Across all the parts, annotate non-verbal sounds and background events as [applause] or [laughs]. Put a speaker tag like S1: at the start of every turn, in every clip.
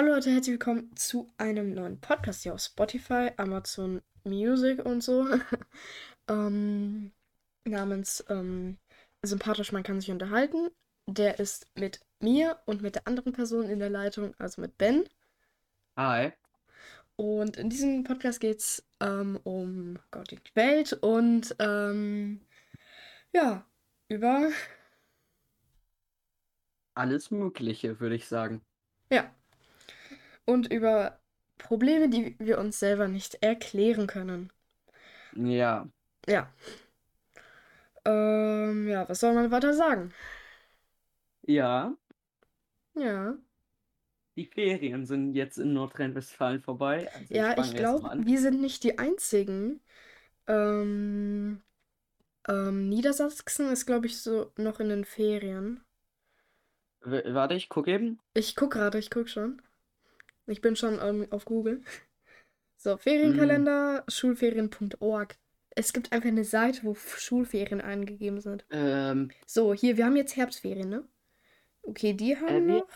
S1: Hallo Leute, herzlich willkommen zu einem neuen Podcast hier auf Spotify, Amazon Music und so. [laughs] ähm, namens ähm, Sympathisch, man kann sich unterhalten. Der ist mit mir und mit der anderen Person in der Leitung, also mit Ben.
S2: Hi.
S1: Und in diesem Podcast geht es ähm, um Gott und die Welt und ähm, ja, über
S2: Alles Mögliche, würde ich sagen.
S1: Ja. Und über Probleme, die wir uns selber nicht erklären können.
S2: Ja.
S1: Ja. Ähm, ja, was soll man weiter sagen?
S2: Ja,
S1: Ja.
S2: die Ferien sind jetzt in Nordrhein-Westfalen vorbei. Also ich
S1: Ja, ich
S2: mal
S1: glaube, wir sind nicht die einzigen. Ähm, ähm, Niedersachsen ist, glaube ich, so noch in den Ferien.
S2: W warte, ich gucke eben.
S1: Ich guck gerade, ich guck schon. Ich bin schon ähm, auf Google. So,
S2: Mm,
S1: Ferienkalender, schulferien.org. Es gibt einfach eine Seite, wo Schulferien eingegeben sind.
S2: ähm,
S1: So, hier, wir haben jetzt Herbstferien, ne? Okay, die
S2: äh,
S1: haben
S2: wie?
S1: noch.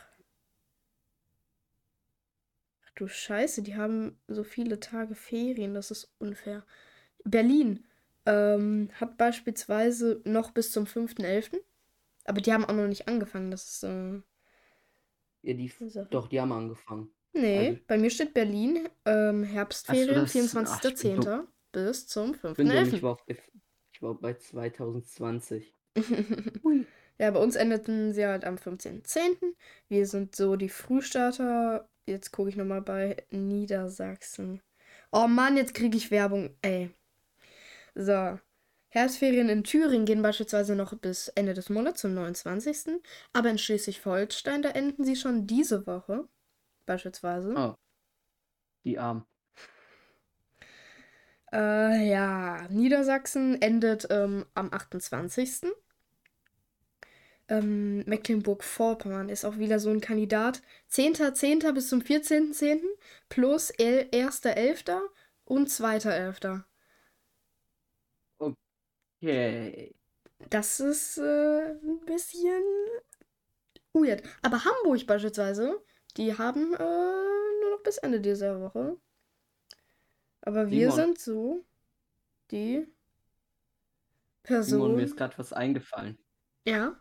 S1: Ach du Scheiße, die haben so viele Tage Ferien, das ist unfair. Berlin ähm, hat beispielsweise noch bis zum 5.11., aber die haben auch noch nicht angefangen, das ist äh,
S2: Ja, die,
S1: Sache.
S2: doch, die haben angefangen.
S1: Nee,
S2: Also,
S1: bei mir steht Berlin ähm, Herbstferien,
S2: das, ach, ich bin dumm.
S1: 24.10. bis zum
S2: Ich bin dumm,
S1: 5.11.
S2: ich war, auf, ich war bei 2020. [laughs] Hui.
S1: Ja, bei uns endeten sie halt am 15.10. Wir sind so die Frühstarter. Jetzt gucke ich nochmal bei Niedersachsen. Oh Mann, jetzt kriege ich Werbung. Ey. So. Herbstferien in Thüringen gehen beispielsweise noch bis Ende des Monats, zum 29. Aber in Schleswig-Holstein, da enden sie schon diese Woche. Beispielsweise.
S2: Oh, die Armen.
S1: Äh, ja, Niedersachsen endet ähm, am 28. Ähm, Mecklenburg-Vorpommern ist auch wieder so ein Kandidat. 10.10. bis zum 14.10. plus 1.11. und 2.11.
S2: Okay.
S1: Das ist äh, ein bisschen weird. Aber Hamburg beispielsweise, die haben äh, nur noch bis Ende dieser Woche. Aber wir
S2: Simon,
S1: sind so die
S2: Simon, mir
S1: Person.
S2: ist gerade was eingefallen.
S1: Ja.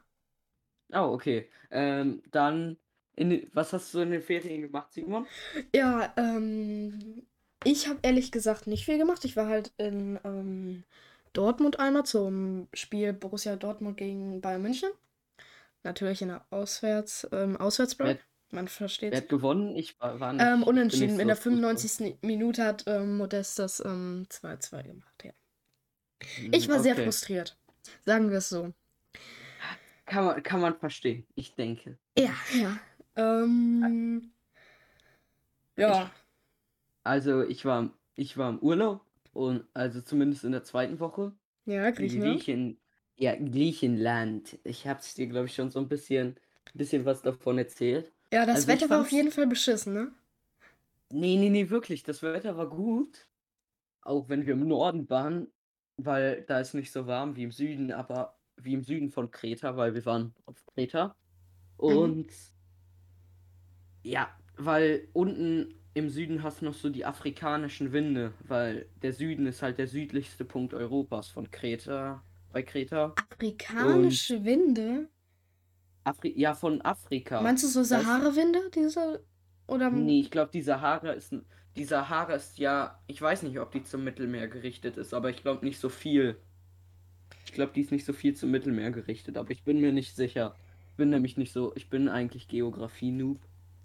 S2: Oh, okay. Ähm, dann, in, was hast du in den Ferien gemacht, Simon?
S1: Ja, ähm, ich habe ehrlich gesagt nicht viel gemacht. Ich war halt in ähm, Dortmund einmal zum Spiel Borussia Dortmund gegen Bayern München. Natürlich in der Auswärts, ähm, Auswärtsblock. Man
S2: wer
S1: versteht.
S2: hat gewonnen? Ich war, war
S1: Ähm,
S2: nicht, ich bin nicht
S1: unentschieden.
S2: so
S1: In der
S2: Fußball.
S1: 95. Minute hat ähm, Modest das ähm, 2-2 gemacht, ja. Ich
S2: Hm,
S1: war sehr
S2: Okay.
S1: frustriert. Sagen wir es so.
S2: Kann man, kann man verstehen, ich denke.
S1: Ja, ja. Ähm,
S2: Ich,
S1: ja.
S2: also ich war, ich war im Urlaub und also zumindest in der zweiten Woche.
S1: Ja,
S2: In
S1: Griechenland.
S2: Griechen, ja, Griechenland. Ich hab's dir, glaube ich, schon so ein bisschen, bisschen was davon erzählt.
S1: Ja, das
S2: Also
S1: Wetter war auf jeden Fall beschissen, ne?
S2: nee, nee, nee, wirklich, das Wetter war gut. Auch wenn wir im Norden waren, weil da ist nicht so warm wie im Süden, aber wie im Süden von Kreta, weil wir waren auf Kreta.
S1: Mhm.
S2: Und ja, weil unten im Süden hast du noch so die afrikanischen Winde, weil der Süden ist halt der südlichste Punkt Europas von Kreta, bei Kreta. Und
S1: Afrikanische Winde?
S2: Afri ja, von Afrika.
S1: Meinst du so Sahara-Winde? Diese? Oder.
S2: nee, ich glaube, die Sahara ist, die Sahara ist ja, ich weiß nicht, ob die zum Mittelmeer gerichtet ist, aber ich glaube nicht so viel. Ich glaube, die ist nicht so viel zum Mittelmeer gerichtet, aber ich bin mir nicht sicher. Ich bin nämlich nicht so, ich bin eigentlich Geografie-Noob.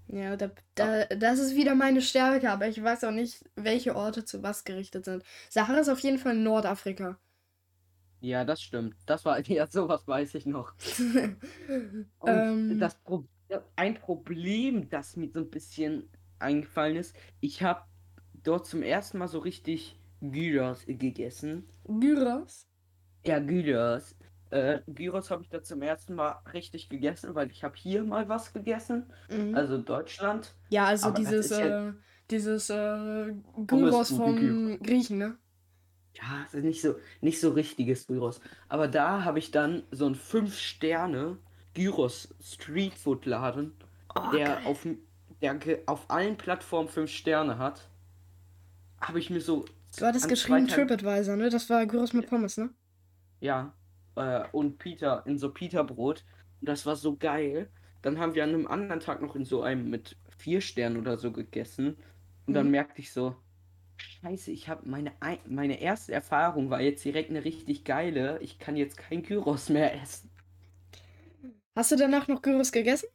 S1: Ja, da, da, das ist wieder meine Stärke, aber ich weiß auch nicht, welche Orte zu was gerichtet sind. Sahara ist auf jeden Fall Nordafrika.
S2: Ja, das stimmt. Das war, [laughs] ja, sowas weiß ich noch. [laughs] Und
S1: ähm,
S2: das Pro ein Problem, das mir so ein bisschen eingefallen ist, ich habe dort zum ersten Mal so richtig Gyros gegessen.
S1: Gyros?
S2: Ja, Gyros. Äh, Gyros habe ich da zum ersten Mal richtig gegessen, weil ich habe hier mal was gegessen,
S1: Mhm.
S2: also Deutschland.
S1: Ja, also
S2: Aber
S1: dieses,
S2: ja
S1: äh, dieses äh, Gyros vom. Griechen, ne?
S2: Ja, es ist nicht so, nicht so richtiges Gyros. Aber da habe ich dann so ein 5-Sterne Gyros Streetfood Laden,
S1: Oh,
S2: der
S1: geil.
S2: auf, der auf allen Plattformen 5 Sterne hat, habe ich mir so.
S1: Du hattest geschrieben TripAdvisor, ne? Das war Gyros mit Pommes, ne?
S2: Ja. Äh, und Peter, in so Peterbrot. Und das war so geil. Dann haben wir an einem anderen Tag noch in so einem mit vier Sternen oder so gegessen. Und dann
S1: Mhm.
S2: merkte ich so, Scheiße, ich habe meine, ei- meine erste Erfahrung war jetzt direkt eine richtig geile. Ich kann jetzt kein Gyros mehr essen.
S1: Hast du danach noch Gyros gegessen?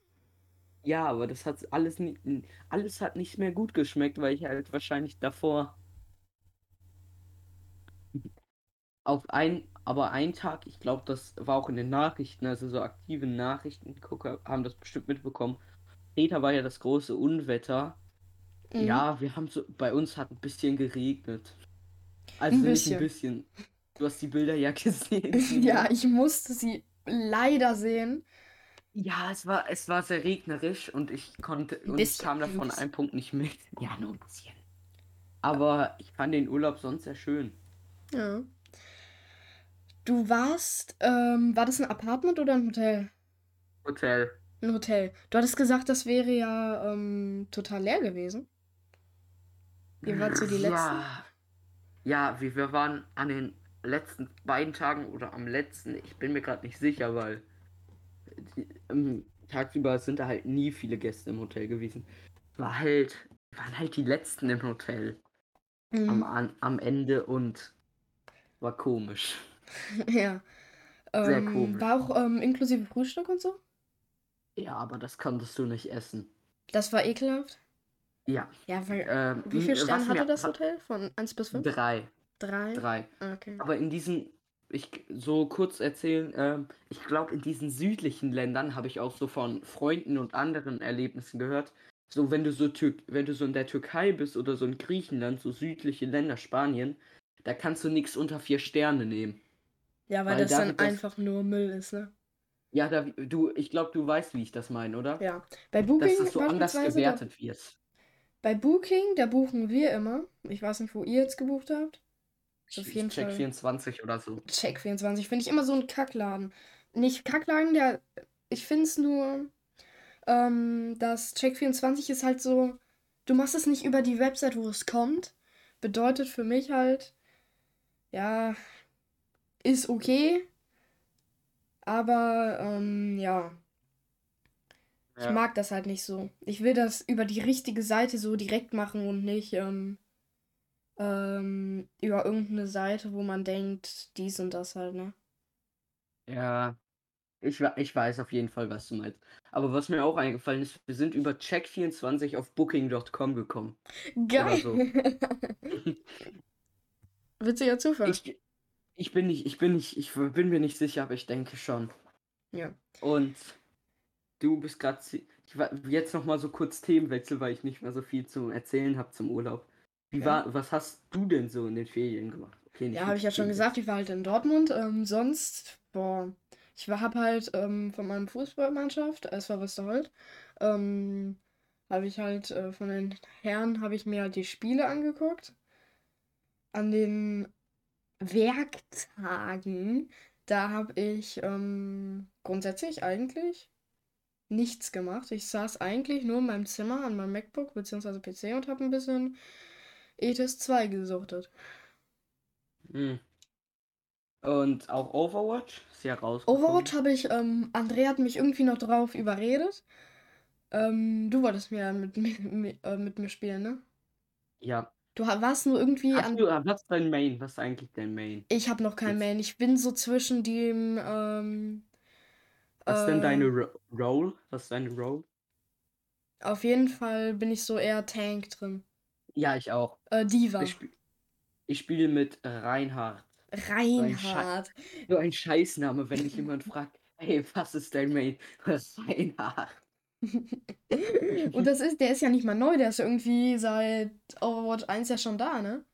S2: Ja, aber das hat alles nicht, alles hat nicht mehr gut geschmeckt, weil ich halt wahrscheinlich davor auf ein, aber ein Tag, ich glaube, das war auch in den Nachrichten, also so aktiven Nachrichtengucker haben das bestimmt mitbekommen. Kreta war ja das große Unwetter.
S1: Mhm.
S2: Ja, wir haben so, bei uns hat ein bisschen geregnet. Also
S1: Ein
S2: nicht ein
S1: bisschen.
S2: bisschen. Du hast die Bilder ja [laughs] gesehen. [laughs]
S1: Ja, ich musste sie leider sehen.
S2: Ja, es war, es war sehr regnerisch und ich konnte und ich
S1: bisschen,
S2: kam
S1: ein
S2: davon
S1: bisschen.
S2: einem Punkt nicht mit. [laughs] Ja, nur ein bisschen. Aber ich fand den Urlaub sonst sehr schön.
S1: Ja. Du warst, ähm, war das ein Apartment oder ein Hotel?
S2: Hotel.
S1: Ein Hotel. Du hattest gesagt, das wäre ja ähm, total leer gewesen. Ihr wart so die letzten.
S2: Ja, ja, wir, wir waren an den letzten beiden Tagen oder am letzten, ich bin mir gerade nicht sicher, weil die, ähm, tagsüber sind da halt nie viele Gäste im Hotel gewesen. War halt, waren halt die letzten im Hotel am,
S1: Mhm.
S2: an, am Ende und war komisch. [laughs]
S1: Ja.
S2: Sehr
S1: Ähm,
S2: komisch.
S1: war auch ähm, inklusive Frühstück und so?
S2: Ja, aber das konntest du nicht essen.
S1: Das war ekelhaft.
S2: Ja.
S1: Ja, weil,
S2: Ähm,
S1: wie viele Sterne hatte das Hotel? Von 1 bis 5?
S2: Drei.
S1: Drei?
S2: Drei.
S1: Ah, Okay.
S2: Aber in diesen, ich so kurz erzählen, ähm, ich glaube, in diesen südlichen Ländern habe ich auch so von Freunden und anderen Erlebnissen gehört. So, wenn du so Tür wenn du so in der Türkei bist oder so in Griechenland, so südliche Länder, Spanien, da kannst du nichts unter vier Sterne nehmen.
S1: Ja, weil
S2: weil
S1: das
S2: da
S1: dann
S2: das-
S1: einfach nur Müll ist, ne?
S2: Ja, da, du, ich glaube, du weißt, wie ich das meine, oder?
S1: Ja. Bei
S2: Dass
S1: Booking
S2: das so anders gewertet wird.
S1: Bei Booking, da buchen wir immer. Ich weiß nicht, wo ihr jetzt gebucht habt. Ist auf jeden
S2: check
S1: Fall.
S2: 24 oder so.
S1: Check24 finde ich immer so ein Kackladen. Nicht Kackladen, der. Ich finde es nur, ähm, dass Check24 ist halt so. Du machst es nicht über die Website, wo es kommt. Bedeutet für mich halt, ja, ist okay. Aber, ähm, ja, ich
S2: Ja.
S1: mag das halt nicht so. Ich will das über die richtige Seite so direkt machen und nicht, ähm, ähm, über irgendeine Seite, wo man denkt, dies und das halt, ne?
S2: Ja, ich, ich weiß auf jeden Fall, was du meinst. Aber was mir auch eingefallen ist, wir sind über Check24 auf Booking.com gekommen.
S1: Geil.
S2: so. [laughs]
S1: Witziger Zufall.
S2: Ich, ich bin nicht, ich bin nicht, ich bin mir nicht sicher, aber ich denke schon.
S1: Ja.
S2: Und du bist gerade, war jetzt noch mal so kurz Themenwechsel, weil ich nicht mehr so viel zu erzählen habe zum Urlaub. Wie
S1: Ja.
S2: war, was hast du denn so in den Ferien gemacht? Okay,
S1: Ja, habe ich ja schon gesagt, ich war halt in Dortmund. Ähm, sonst, boah, ich war hab halt ähm, von meinem Fußballmannschaft, SV Westerhold, ähm, habe ich halt äh, von den Herren habe ich mir halt die Spiele angeguckt. An den Werktagen, da habe ich ähm, grundsätzlich eigentlich nichts gemacht. Ich saß eigentlich nur in meinem Zimmer an meinem MacBook bzw. PC und habe ein bisschen ETS 2 gesuchtet.
S2: Hm. Und auch Overwatch ist ja rausgekommen.
S1: Overwatch habe ich, ähm, Andrea hat mich irgendwie noch drauf überredet. Ähm, du wolltest mir ja mit, mi- mi- äh, mit mir spielen, ne?
S2: Ja.
S1: Du warst nur irgendwie
S2: Hast
S1: an.
S2: du, was ist dein Main? Was ist eigentlich dein Main?
S1: Ich habe noch kein
S2: Jetzt-
S1: Main. Ich bin so zwischen dem, ähm,
S2: Was ist denn
S1: äh,
S2: deine Ro Role? Was ist deine Role?
S1: Auf jeden Fall bin ich so eher Tank drin.
S2: Ja, ich auch.
S1: Äh, Diva.
S2: Ich, spiel, ich spiele mit Reinhard.
S1: Reinhard.
S2: So ein Scheißname, wenn mich jemand fragt, hey, was ist dein Main? [laughs] Reinhard. [laughs]
S1: Und das ist, der ist ja nicht mal neu, der ist irgendwie seit Overwatch 1 ja schon da, ne?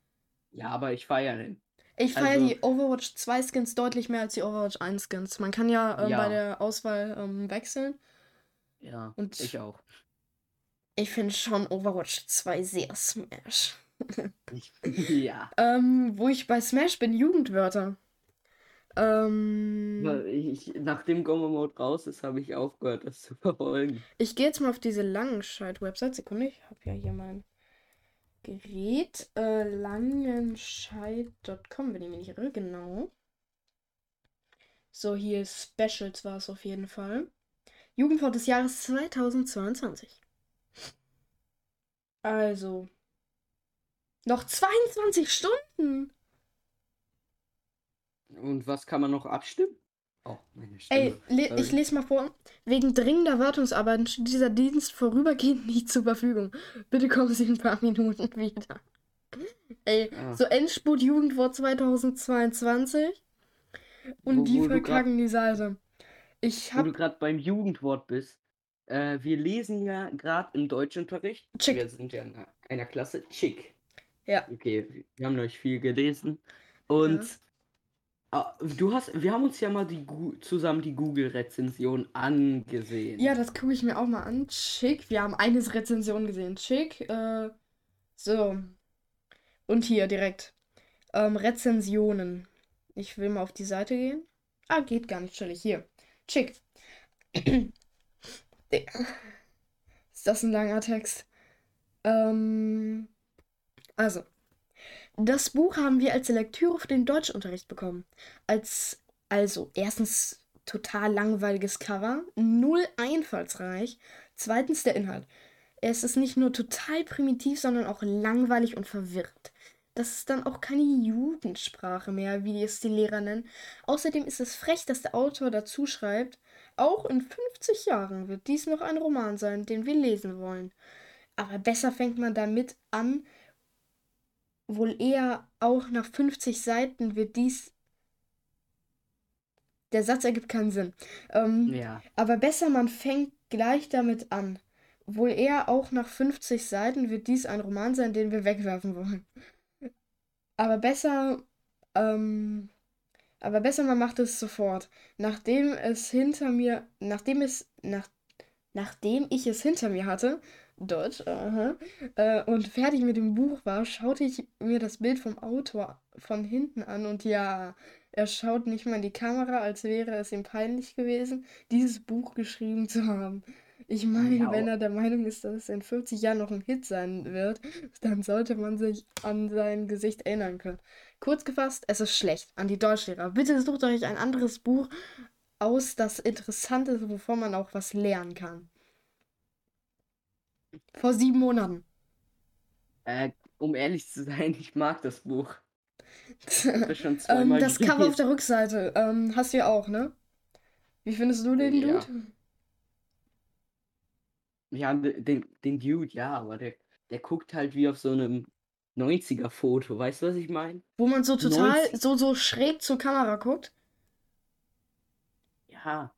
S2: Ja, aber ich feiere den.
S1: Ich feiere
S2: Also-
S1: die Overwatch 2 Skins deutlich mehr als die Overwatch 1 Skins. Man kann ja, ähm,
S2: Ja.
S1: bei der Auswahl ähm, wechseln.
S2: Ja,
S1: Und-
S2: ich auch.
S1: Ich finde schon Overwatch 2 sehr Smash. [laughs]
S2: Ja.
S1: Ähm, wo ich bei Smash bin, Jugendwörter. Ähm,
S2: Ich, nachdem Gomma Mode raus ist, habe ich aufgehört, das zu verfolgen.
S1: ich gehe jetzt mal auf diese Langenscheid-Website. Sekunde, ich habe ja hier mein Gerät. Äh, langenscheid.com, wenn ich mich nicht irre. Genau. So, hier Specials war es auf jeden Fall. Jugendwort des Jahres 2022. Also. Noch 22 Stunden.
S2: Und was kann man noch abstimmen? Oh, meine
S1: Ey,
S2: Stimme. Sorry.
S1: ich lese mal vor. Wegen dringender Wartungsarbeiten steht dieser Dienst vorübergehend nicht zur Verfügung. Bitte kommen Sie in ein paar Minuten [laughs] wieder. Ey,
S2: Ah.
S1: so Endspurt Jugendwort 2022. Und
S2: Wo-
S1: die
S2: wo grad-
S1: verkacken die Seite. Ich
S2: Wo du
S1: hab.
S2: gerade beim Jugendwort bist. Äh, wir lesen ja gerade im Deutschunterricht.
S1: Chick.
S2: Wir sind ja in einer- einer Klasse. Chick.
S1: Ja.
S2: Okay, wir haben euch viel gelesen. Und ah, du hast, wir haben uns ja mal die zusammen die Google-Rezension angesehen.
S1: Ja, das gucke ich mir auch mal an. Schick. Wir haben eine Rezension gesehen. Schick. Äh, so. Und hier direkt. Ähm, Rezensionen. Ich will mal auf die Seite gehen. Ah, geht gar nicht, chillig. Hier. Schick. [clears throat] Ist das ein langer Text? Ähm, also. Das Buch haben wir als Lektüre für den Deutschunterricht bekommen. Als, also, erstens total langweiliges Cover, null einfallsreich. Zweitens der Inhalt. Es ist nicht nur total primitiv, sondern auch langweilig und verwirrt. Das ist dann auch keine Jugendsprache mehr, wie es die Lehrer nennen. Außerdem ist es frech, dass der Autor dazu schreibt, auch in 50 Jahren wird dies noch ein Roman sein, den wir lesen wollen. Aber besser fängt man damit an, wohl eher auch nach 50 Seiten wird dies. Der Satz ergibt keinen Sinn. Ähm,
S2: Ja.
S1: aber besser, man fängt gleich damit an. Wohl eher auch nach 50 Seiten wird dies ein Roman sein, den wir wegwerfen wollen. Aber besser, ähm, aber besser, man macht es sofort. Nachdem es hinter mir, nachdem es, nach, nachdem ich es hinter mir hatte, Deutsch, aha, äh, und fertig mit dem Buch war, schaute ich mir das Bild vom Autor von hinten an und ja, er schaut nicht mal in die Kamera, als wäre es ihm peinlich gewesen, dieses Buch geschrieben zu haben. Ich meine,
S2: Ja,
S1: wenn er der Meinung ist, dass es in 40 Jahren noch ein Hit sein wird, dann sollte man sich an sein Gesicht erinnern können. Kurz gefasst, es ist schlecht. An die Deutschlehrer. Bitte sucht euch ein anderes Buch aus, das interessant ist, wovon man auch was lernen kann. Vor sieben Monaten.
S2: Äh, um ehrlich zu sein, ich mag das Buch. Ich [laughs]
S1: ähm,
S2: das
S1: das Cover auf der Rückseite ähm, hast du ja auch, ne? Wie findest du den
S2: Ja.
S1: Dude?
S2: Ja, den, den Dude, ja, aber der, der guckt halt wie auf so einem 90er-Foto. Weißt du, was ich meine?
S1: Wo man so total,
S2: 90.
S1: so, so schräg zur Kamera guckt.
S2: Ja.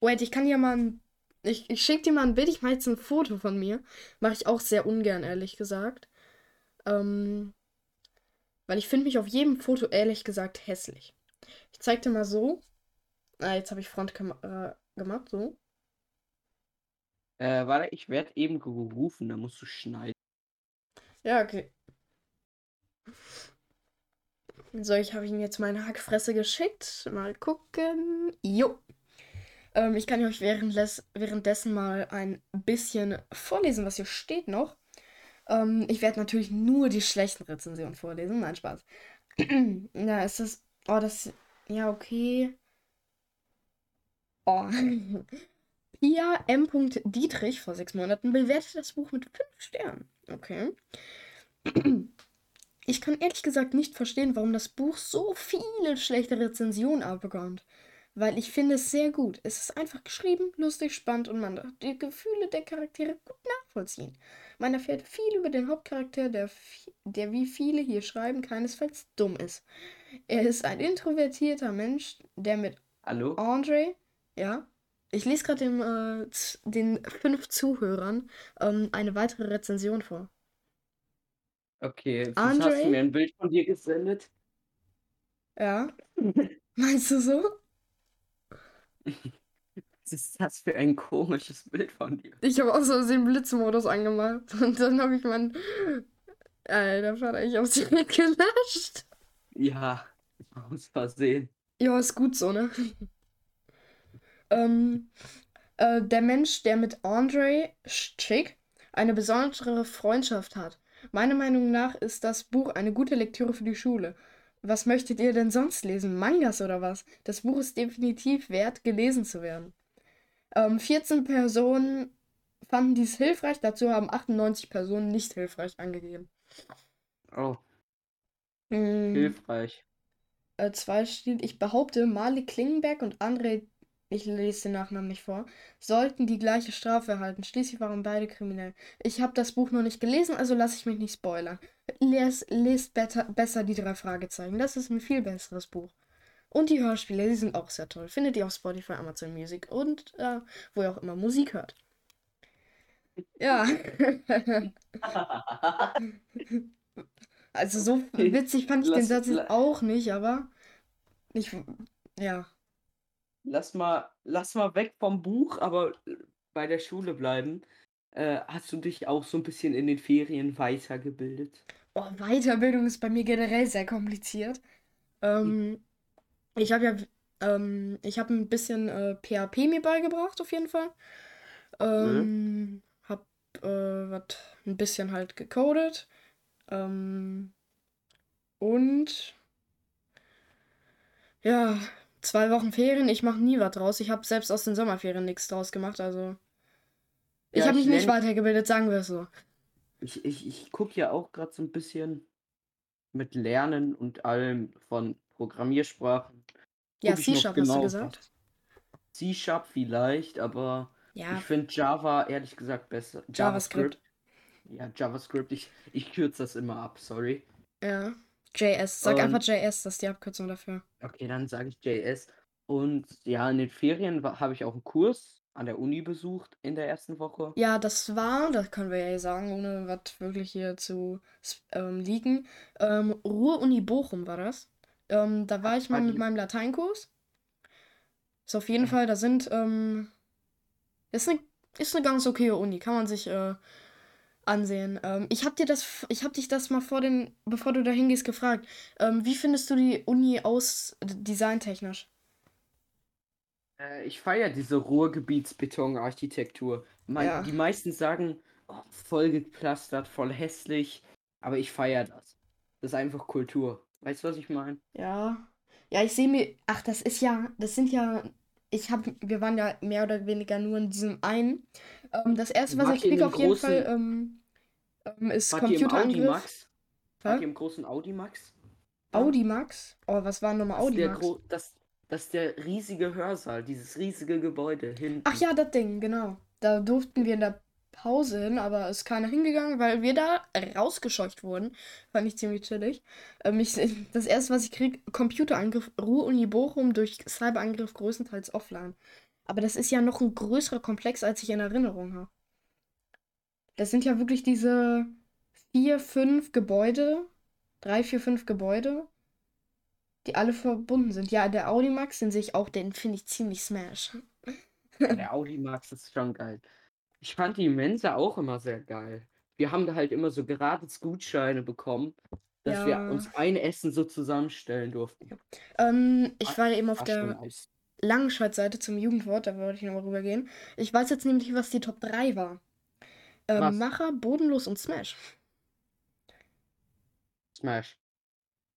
S1: Wait, ich kann dir mal ein. Ich, ich schick dir mal ein Bild, ich mache jetzt ein Foto von mir. Mache ich auch sehr ungern, ehrlich gesagt. Ähm, weil ich finde mich auf jedem Foto, ehrlich gesagt, hässlich. Ich zeig dir mal so. Ah, jetzt habe ich Frontkamera gemacht, so.
S2: Äh, warte, ich werde eben gerufen, da musst du schneiden.
S1: Ja, okay. So, ich habe ihm jetzt meine Hackfresse geschickt. Mal gucken. Jo. Ähm, ich kann euch währenddessen mal ein bisschen vorlesen, was hier steht noch. Ähm, ich werde natürlich nur die schlechten Rezensionen vorlesen. Nein, Spaß. [clears throat] ja, ist das. Oh, das. Ja, okay. Oh. [laughs] Pia M. Dietrich vor sechs Monaten bewertet das Buch mit fünf Sternen. Okay. [clears throat] Ich kann ehrlich gesagt nicht verstehen, warum das Buch so viele schlechte Rezensionen abbekommt. Weil ich finde es sehr gut. Es ist einfach geschrieben, lustig, spannend und man darf die Gefühle der Charaktere gut nachvollziehen. Man erfährt viel über den Hauptcharakter, der, der wie viele hier schreiben, keinesfalls dumm ist. Er ist ein introvertierter Mensch, der mit
S2: Hallo?
S1: Andre, ja. Ich lese gerade äh, den fünf Zuhörern ähm, eine weitere Rezension vor.
S2: Okay,
S1: Andre?
S2: hast du mir ein Bild von dir gesendet.
S1: Ja. [laughs] Meinst du so?
S2: Was ist das für ein komisches Bild von dir?
S1: Ich habe auch so den Blitzmodus angemacht. [laughs] Und dann habe ich meinen. Alter, Vater, ich hab's [laughs] direkt gelöscht.
S2: Ja, aus Versehen.
S1: Ja, ist gut so, ne? ähm, äh, der Mensch, der mit Andre Schick eine besondere Freundschaft hat. Meiner Meinung nach ist das Buch eine gute Lektüre für die Schule. Was möchtet ihr denn sonst lesen? Mangas oder was? Das Buch ist definitiv wert, gelesen zu werden. Ähm, 14 Personen fanden dies hilfreich, dazu haben 98 Personen nicht hilfreich angegeben.
S2: Oh,
S1: Mm,
S2: hilfreich.
S1: äh, zwei steht, ich behaupte, Malik Klingenberg und André, ich lese den Nachnamen nicht vor, sollten die gleiche Strafe erhalten. Schließlich waren beide kriminell. Ich habe das Buch noch nicht gelesen, also lasse ich mich nicht spoilern. Les, lest better, besser die drei Fragezeichen. Das ist ein viel besseres Buch. Und die Hörspiele, die sind auch sehr toll. Findet ihr auf Spotify, Amazon Music und äh, wo ihr auch immer Musik hört. Ja. [laughs] Also so witzig fand ich den Satz jetzt auch nicht, aber ich, ja.
S2: Lass mal, lass mal weg vom Buch, aber bei der Schule bleiben. Äh, hast du dich auch so ein bisschen in den Ferien weitergebildet?
S1: Oh, Weiterbildung ist bei mir generell sehr kompliziert. Ähm, ich habe ja, ähm, ich habe ein bisschen äh, PHP mir beigebracht, auf jeden Fall. Ähm, hab äh, was ein bisschen halt gecodet. Ähm, und ja, zwei Wochen Ferien, ich mache nie was draus. Ich habe selbst aus den Sommerferien nichts draus gemacht, also ich
S2: Ja,
S1: habe mich
S2: ich
S1: nicht weitergebildet, sagen wir es so.
S2: Ich, ich, ich gucke ja auch gerade so ein bisschen mit Lernen und allem von Programmiersprachen.
S1: Ja, C-Sharp hast du
S2: genau,
S1: gesagt?
S2: C-Sharp vielleicht, aber
S1: Ja,
S2: ich finde Java ehrlich gesagt besser.
S1: JavaScript.
S2: Ja, JavaScript. Ich, ich kürze das immer ab, sorry.
S1: ja. JS. Sag
S2: Ähm,
S1: einfach JS, das ist die Abkürzung dafür.
S2: Okay, dann sage ich JS. Und ja, in den Ferien habe ich auch einen Kurs an der Uni besucht in der ersten Woche.
S1: Ja, das war, das können wir ja sagen, ohne was wirklich hier zu ähm, liegen. Ähm, Ruhr-Uni Bochum war das. Ähm, da war ich mal mit meinem Lateinkurs. Ist auf jeden
S2: Ja.
S1: Fall, da sind, ähm, ist eine, ist eine ganz okaye Uni, kann man sich äh, ansehen. Ähm, ich hab dir das, ich hab dich das mal vor den, bevor du da hingehst, gefragt. Ähm, wie findest du die Uni aus designtechnisch?
S2: Äh, ich feiere diese Ruhrgebietsbetonarchitektur. Man,
S1: Ja.
S2: Die meisten sagen, oh, voll gepflastert, voll hässlich. Aber ich feiere das. Das ist einfach Kultur. Weißt du, was ich meine?
S1: Ja. Ja, ich sehe mir. Ach, das ist ja. Das sind ja. Ich habe. Wir waren ja mehr oder weniger nur in diesem einen. Ähm, das erste, was
S2: Wart
S1: ich kriege auf jeden Fall, ähm, ähm, ist
S2: im Audi
S1: Computerangriff.
S2: Max? Wart ihr im großen Audi Max?
S1: Audi Max? Oh, was war nochmal Audi Max?
S2: das, das ist der riesige Hörsaal, dieses riesige Gebäude hinten.
S1: Ach ja, das Ding, genau. Da durften wir in der Pause hin, aber ist keiner hingegangen, weil wir da rausgescheucht wurden. Fand ich ziemlich chillig. Ähm, ich, [laughs] das erste, was ich krieg, Computerangriff, Ruhr-Uni Bochum durch Cyberangriff größtenteils offline. Aber das ist ja noch ein größerer Komplex, als ich in Erinnerung habe. Das sind ja wirklich diese vier, fünf Gebäude, drei, vier, fünf Gebäude, die alle verbunden sind. Ja, der Audimax, den sehe ich auch, den finde ich ziemlich smash.
S2: Der Audi Max ist schon geil. Ich fand die Mensa auch immer sehr geil. Wir haben da halt immer so gratis Gutscheine bekommen, dass wir
S1: Ja.
S2: uns ein Essen so zusammenstellen durften.
S1: Ähm, ich war ja eben auf der
S2: nice.
S1: Langenscheid-Seite zum Jugendwort, da wollte ich nochmal rübergehen. Ich weiß jetzt nämlich, was die Top 3 war. Ähm? Macher, Bodenlos und Smash.
S2: Smash.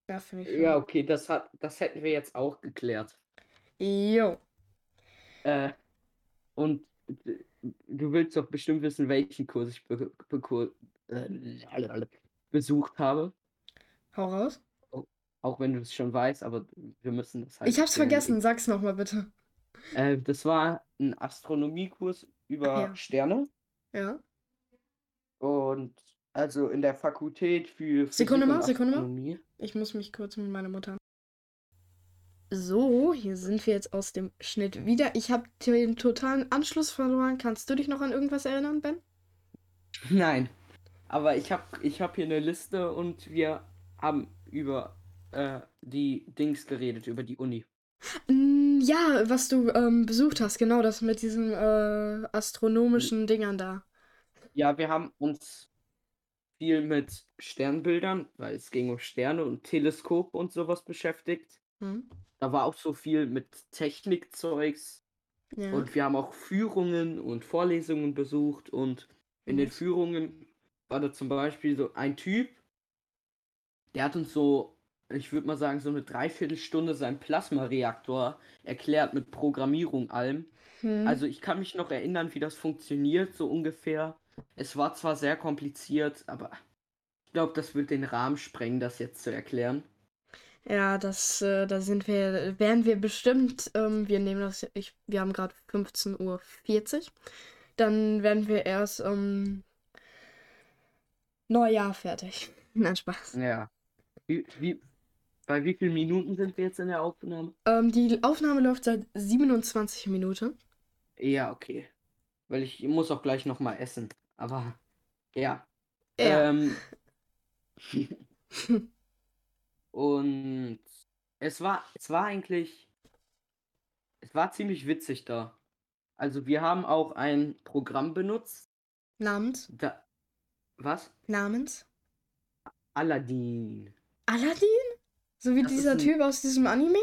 S1: Ja, finde ich.
S2: Ja, okay, das hat, das hätten wir jetzt auch geklärt.
S1: Jo.
S2: Äh, und du willst doch bestimmt wissen, welchen Kurs ich be be äh, besucht habe.
S1: Hau raus.
S2: Auch wenn du es schon weißt, aber wir müssen das halt
S1: Ich hab's vergessen, sag's nochmal bitte.
S2: Äh, das war ein Astronomiekurs über
S1: ja.
S2: Sterne.
S1: Ja.
S2: Und also in der Fakultät für Physik
S1: Sekunde
S2: und
S1: mal, Sekunde mal. Ich muss mich kurz mit meiner Mutter. So, hier sind wir jetzt aus dem Schnitt wieder. Ich habe den totalen Anschluss verloren. Kannst du dich noch an irgendwas erinnern, Ben?
S2: Nein. Aber ich habe ich hab hier eine Liste und wir haben über äh, die Dings geredet, über die Uni.
S1: Ja, was du ähm, besucht hast, genau das mit diesen äh, astronomischen Dingern da.
S2: Ja, wir haben uns viel mit Sternbildern, weil es ging um Sterne und Teleskop und sowas beschäftigt.
S1: Hm?
S2: Da war auch so viel mit Technikzeugs.
S1: Ja.
S2: Und wir haben auch Führungen und Vorlesungen besucht. Und in den. Führungen war da zum Beispiel so ein Typ, der hat uns so, ich würde mal sagen, so eine Dreiviertelstunde seinen Plasmareaktor erklärt mit Programmierung allem.
S1: Hm.
S2: Also ich kann mich noch erinnern, wie das funktioniert, so ungefähr. Es war zwar sehr kompliziert, aber ich glaube, das wird den Rahmen sprengen, das jetzt zu erklären.
S1: Ja, das, äh, da sind wir, werden wir bestimmt, ähm, wir nehmen das, ich, wir haben gerade 15.40 Uhr. Dann werden wir erst um Neujahr fertig. [laughs] Nein, Spaß.
S2: Ja. Wie, wie, bei wie vielen Minuten sind wir jetzt in der Aufnahme?
S1: Ähm, die Aufnahme läuft seit 27 Minuten.
S2: Ja, okay. Weil ich muss auch gleich noch mal essen. Aber ja.
S1: Ja.
S2: Ähm, [laughs] [laughs] und es war, es war eigentlich, es war ziemlich witzig da. Also wir haben auch ein Programm benutzt.
S1: Namens?
S2: Da, was?
S1: Namens?
S2: Aladdin.
S1: Aladdin? So wie
S2: Das
S1: dieser
S2: ein-
S1: Typ aus diesem Anime?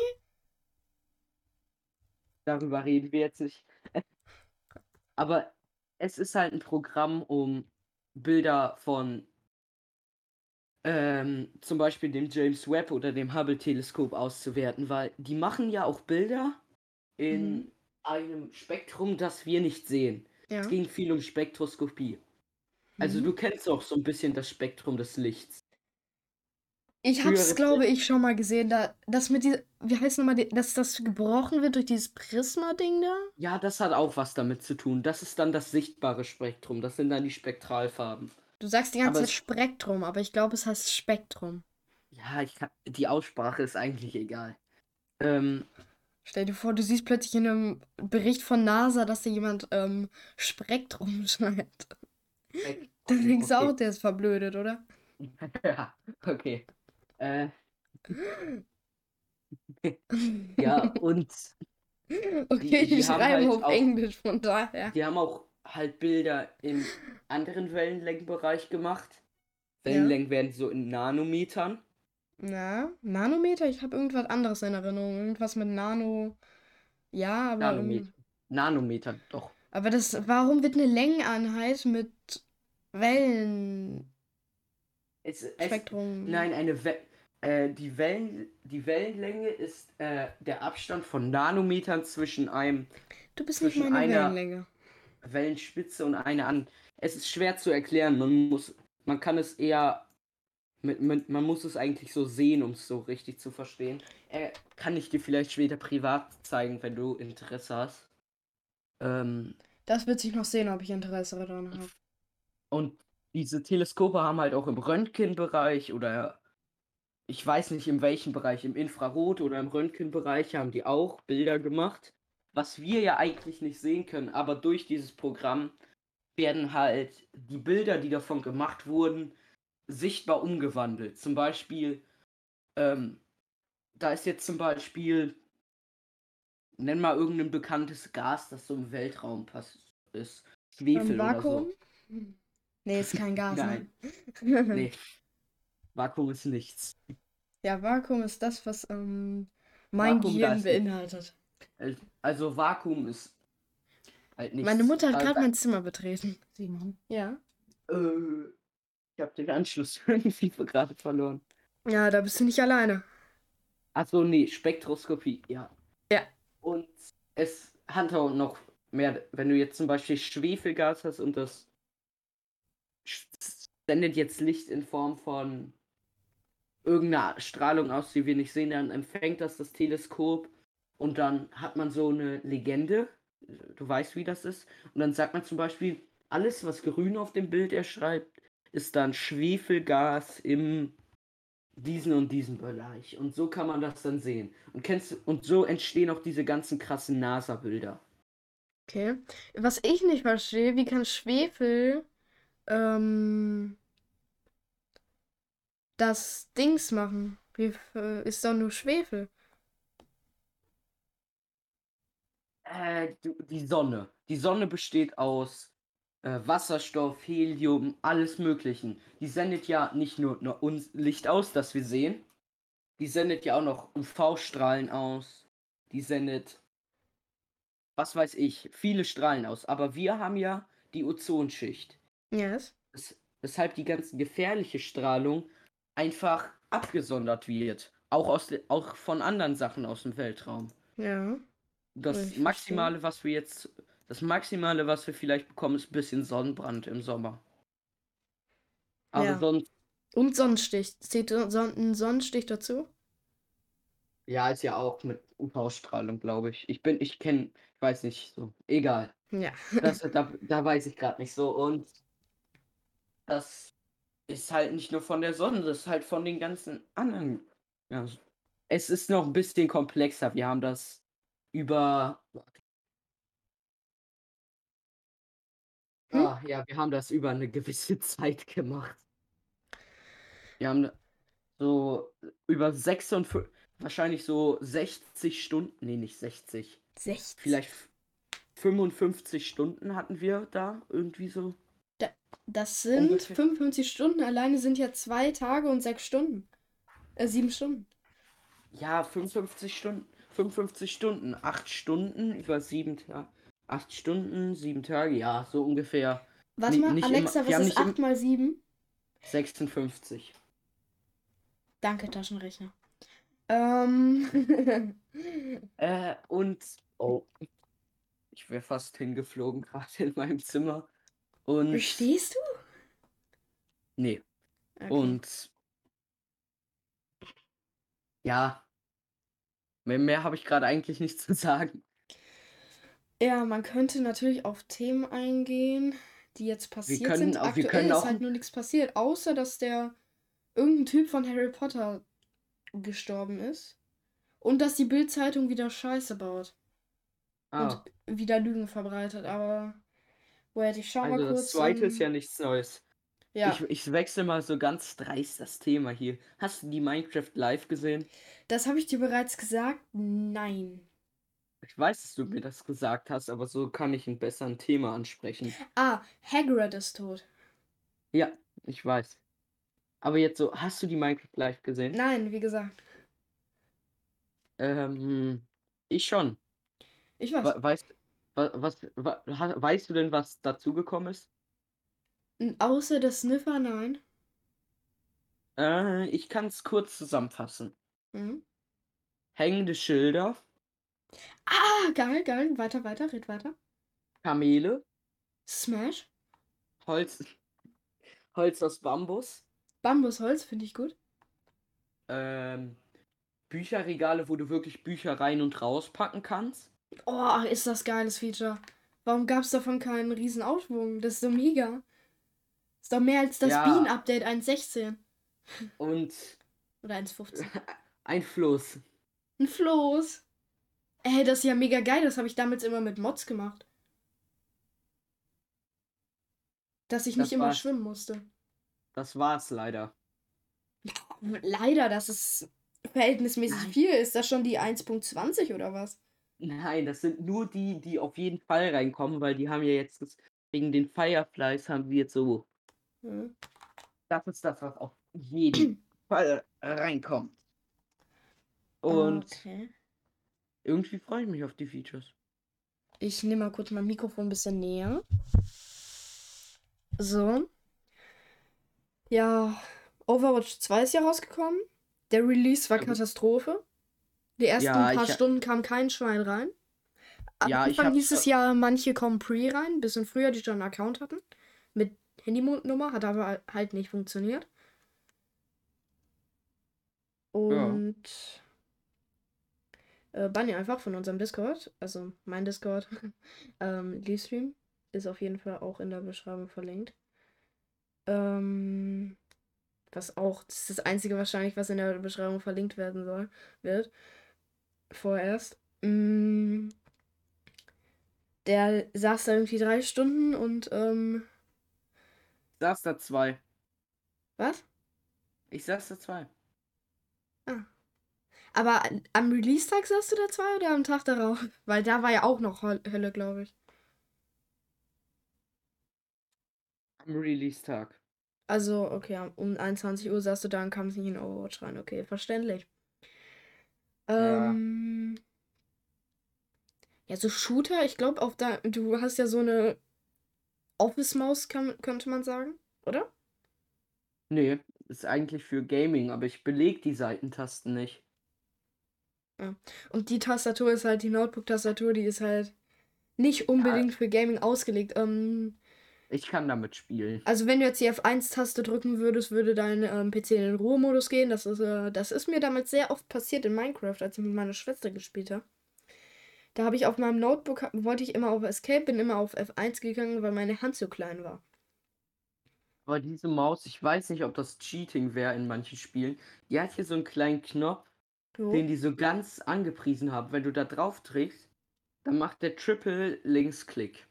S2: Darüber reden wir jetzt nicht. [laughs] Aber es ist halt ein Programm, um Bilder von ähm, zum Beispiel dem James Webb oder dem Hubble-Teleskop auszuwerten, weil die machen ja auch Bilder in
S1: Mhm.
S2: einem Spektrum, das wir nicht sehen.
S1: Ja.
S2: Es ging viel um Spektroskopie. Also
S1: Mhm.
S2: du kennst auch so ein bisschen das Spektrum des Lichts.
S1: Ich hab's,
S2: früheres
S1: glaube ich, schon mal gesehen. Da, das mit die, wie heißt nochmal, dass das gebrochen wird durch dieses Prisma-Ding da?
S2: Ja, das hat auch was damit zu tun. Das ist dann das sichtbare Spektrum. Das sind dann die Spektralfarben.
S1: Du sagst die ganze Zeit Spektrum, aber ich glaube, es heißt Spektrum.
S2: Ja, ich kann, die Aussprache ist eigentlich egal. Ähm,
S1: Stell dir vor, du siehst plötzlich in einem Bericht von NASA, dass da jemand ähm, Spektrum [laughs] schreibt. Dann denkst du
S2: okay.
S1: auch, der ist verblödet, oder? [laughs]
S2: Ja, okay. Äh, [laughs] ja, und
S1: Okay,
S2: die
S1: ich
S2: haben
S1: schreibe
S2: halt
S1: auf
S2: auch-
S1: Englisch, von daher.
S2: die haben auch halt Bilder im anderen Wellenlängenbereich gemacht. Wellenlängen werden so in Nanometern.
S1: Na, Nanometer? Ich habe irgendwas anderes in Erinnerung. Irgendwas mit Nano. Ja, aber. ähm,
S2: Nanometer. Nanometer, doch.
S1: Aber das, warum wird eine Längeneinheit mit Wellenspektrum?
S2: Es, es, nein, eine We äh, die, Wellen, die Wellenlänge ist äh, der Abstand von Nanometern zwischen einem
S1: Du bist nicht meine
S2: einer-
S1: Wellenlänge.
S2: Wellenspitze und einer an. Es ist schwer zu erklären. Man muss, man kann es eher, mit, mit, man muss es eigentlich so sehen, um es so richtig zu verstehen. Äh, kann ich dir vielleicht später privat zeigen, wenn du Interesse hast. Ähm,
S1: Das wird sich noch sehen, ob ich Interesse daran habe.
S2: und diese Teleskope haben halt auch im Röntgenbereich oder ich weiß nicht in welchem Bereich, im Infrarot oder im Röntgenbereich haben die auch Bilder gemacht, was wir ja eigentlich nicht sehen können, aber durch dieses Programm werden halt die Bilder, die davon gemacht wurden, sichtbar umgewandelt. Zum Beispiel, ähm, da ist jetzt zum Beispiel, nenn mal irgendein bekanntes Gas, das so im Weltraum pass ist. Schwefel
S1: Ähm,
S2: oder
S1: Vakuum?
S2: so.
S1: Nee, ist kein Gas,
S2: Nein.
S1: ne? [laughs]
S2: Nee. Vakuum ist nichts.
S1: Ja, Vakuum ist das, was ähm, mein
S2: Vakuum,
S1: Gehirn beinhaltet.
S2: Also Vakuum ist halt nichts.
S1: Meine Mutter hat gerade mein Zimmer betreten. Simon. Ja.
S2: Äh, ich habe den Anschluss [laughs] irgendwie gerade verloren.
S1: Ja, da bist du nicht alleine.
S2: Achso, nee, Spektroskopie, ja.
S1: Ja.
S2: Und es hat auch noch mehr, wenn du jetzt zum Beispiel Schwefelgas hast und das sendet jetzt Licht in Form von irgendeiner Strahlung aus, die wir nicht sehen, dann empfängt das das Teleskop und dann hat man so eine Legende. Du weißt, wie das ist. Und dann sagt man zum Beispiel, alles, was grün auf dem Bild erschreibt, ist dann Schwefelgas im diesen und diesen Bereich. Und so kann man das dann sehen. Und kennst und so entstehen auch diese ganzen krassen NASA-Bilder.
S1: Okay. Was ich nicht verstehe, wie kann Schwefel ähm, das Dings machen? Wie äh, ist doch nur Schwefel?
S2: Äh, die Sonne. Die Sonne besteht aus äh, Wasserstoff, Helium, alles Möglichen. Die sendet ja nicht nur, nur uns Licht aus, das wir sehen, die sendet ja auch noch UV-Strahlen aus. Die sendet, was weiß ich, viele Strahlen aus. Aber wir haben ja die Ozonschicht.
S1: Yes.
S2: Wes- Weshalb die ganze gefährliche Strahlung einfach abgesondert wird. Auch, aus auch von anderen Sachen aus dem Weltraum.
S1: Ja.
S2: Das
S1: Ich verstehe.
S2: Maximale, was wir jetzt, das Maximale, was wir vielleicht bekommen, ist ein bisschen Sonnenbrand im Sommer. Aber
S1: Ja.
S2: sonst,
S1: Und Sonnenstich. Zählt ein Sonnenstich dazu?
S2: ja, ist ja auch mit UV-Strahlung, glaube ich. Ich bin, ich kenne, ich weiß nicht, so, egal.
S1: Ja.
S2: Das, da, [laughs] da weiß ich gerade nicht so. Und das ist halt nicht nur von der Sonne, das ist halt von den ganzen anderen. Ja, es ist noch ein bisschen komplexer. Wir haben das über.
S1: Hm?
S2: Ah, ja, wir haben das über eine gewisse [laughs] Zeit gemacht. Wir haben so über 56, wahrscheinlich so 60 Stunden, nee, nicht 60,
S1: 60.
S2: vielleicht 55 Stunden hatten wir da irgendwie so.
S1: Das sind
S2: Ungefähr.
S1: 55 Stunden. Alleine sind ja zwei Tage und sechs Stunden. Äh, sieben Stunden.
S2: Ja, 55 Stunden. 55 Stunden. 8 Stunden über 7 Tage. 8 Stunden, 7 Tage, ja, so ungefähr
S1: Warte
S2: Ni-
S1: mal, Alexa,
S2: immer-
S1: was ist
S2: nicht im-
S1: 8 mal 7?
S2: 56.
S1: Danke, Taschenrechner. Ähm. [laughs]
S2: Äh, und. Oh. Ich wäre fast hingeflogen, gerade in meinem Zimmer. Und.
S1: Verstehst du?
S2: Nee.
S1: Okay.
S2: Und. Ja. Mehr, mehr habe ich gerade eigentlich nicht zu sagen.
S1: Ja, man könnte natürlich auf Themen eingehen, die jetzt passiert
S2: können
S1: sind.
S2: auch-
S1: Aktuell ist halt nur nichts passiert, außer dass der irgendein Typ von Harry Potter gestorben ist. Und dass die Bild-Zeitung wieder Scheiße baut
S2: Ah,
S1: und wieder Lügen verbreitet. Aber Wait, ich schau mal
S2: also
S1: kurz.
S2: das zweite ist
S1: ähm,
S2: ja nichts Neues.
S1: Ja,
S2: Ich, ich wechsle mal so ganz dreist das Thema hier. Hast du die Minecraft Live gesehen?
S1: das habe ich dir bereits gesagt. Nein.
S2: Ich weiß, dass du mir das gesagt hast, aber so kann ich ein besseren Thema ansprechen.
S1: Ah, Hagrid ist tot.
S2: Ja, ich weiß. Aber jetzt so, hast du die Minecraft Live gesehen?
S1: Nein, wie gesagt.
S2: Ähm, ich schon.
S1: Ich weiß.
S2: We- Weißt, wa- was, wa- ha- weißt du denn, was dazugekommen ist?
S1: Außer der Sniffer, nein.
S2: Äh, ich kann es kurz zusammenfassen.
S1: Mhm.
S2: Hängende Schilder,
S1: Ah, geil, geil. Weiter, weiter, red weiter.
S2: Kamele,
S1: Smash.
S2: Holz, [laughs] Holz aus Bambus,
S1: Bambusholz finde ich gut.
S2: ähm, Bücherregale, wo du wirklich Bücher rein und rauspacken kannst.
S1: Oh, ist das geiles Feature. Warum gab es davon keinen riesen Aufschwung? Das ist so mega. Ist doch mehr als das
S2: Ja.
S1: Bienen-Update 1.16
S2: Und
S1: oder 1.15. [laughs]
S2: ein Fluss.
S1: Ein Floß. Ey, das ist ja mega geil. Das habe ich damals immer mit Mods gemacht. Dass ich
S2: Das
S1: nicht immer
S2: war's.
S1: schwimmen musste.
S2: Das war's leider. [laughs]
S1: Leider, dass es verhältnismäßig
S2: Nein.
S1: viel ist. Das schon die 1.20 oder was?
S2: Nein, das sind nur die, die auf jeden Fall reinkommen, weil die haben ja jetzt wegen den Fireflies haben wir jetzt so.
S1: Hm.
S2: Das ist das, was auf jeden [clears throat] Fall reinkommt. Und
S1: Okay.
S2: irgendwie freue ich mich auf die Features.
S1: Ich nehme mal kurz mein Mikrofon ein bisschen näher. So. Ja, Overwatch 2 ist ja rausgekommen. Der Release war. Katastrophe. Die ersten
S2: Ja,
S1: paar Stunden kam kein Schwein rein. Am
S2: Ja,
S1: Anfang hieß es ja, manche kommen pre rein, ein bisschen früher, die schon einen Account hatten. Mit Handynummer, hat aber halt nicht funktioniert. Und äh, Bunny einfach von unserem Discord, also mein Discord, [laughs] ähm, Livestream, ist auf jeden Fall auch in der Beschreibung verlinkt. Ähm, was auch, das ist das Einzige wahrscheinlich, was in der Beschreibung verlinkt werden soll, wird. Vorerst. Mm, der saß da irgendwie drei Stunden und, ähm,
S2: Saß da zwei.
S1: was?
S2: Ich saß da zwei.
S1: Aber an- am Release-Tag saß du da zwei oder am Tag darauf? [laughs] Weil da war ja auch noch Hölle, glaube ich.
S2: Am Release-Tag.
S1: Also, okay, um 21 Uhr saß du da und kamst nicht in Overwatch rein. Okay, verständlich.
S2: Ja.
S1: Ähm. Ja, so Shooter, ich glaube, auf da. Du hast ja so eine Office-Maus, könnte man sagen, oder?
S2: Nee, ist eigentlich für Gaming, aber ich beleg die Seitentasten nicht.
S1: Und die Tastatur ist halt die Notebook-Tastatur, die ist halt nicht unbedingt für Gaming ausgelegt. Ähm,
S2: Ich kann damit spielen.
S1: also wenn du jetzt die F1-Taste drücken würdest, würde dein ähm, PC in den Ruhemodus gehen. Das ist, äh, das ist mir damals sehr oft passiert in Minecraft, als ich mit meiner Schwester gespielt habe. Da habe ich auf meinem Notebook, wollte ich immer auf Escape, bin immer auf F1 gegangen, weil meine Hand so klein war.
S2: Aber diese Maus, ich weiß nicht, ob das Cheating wäre in manchen Spielen. Die hat hier so einen kleinen Knopf,
S1: So.
S2: den die so ganz angepriesen haben. Wenn du da drauf trägst, dann macht der Triple Linksklick.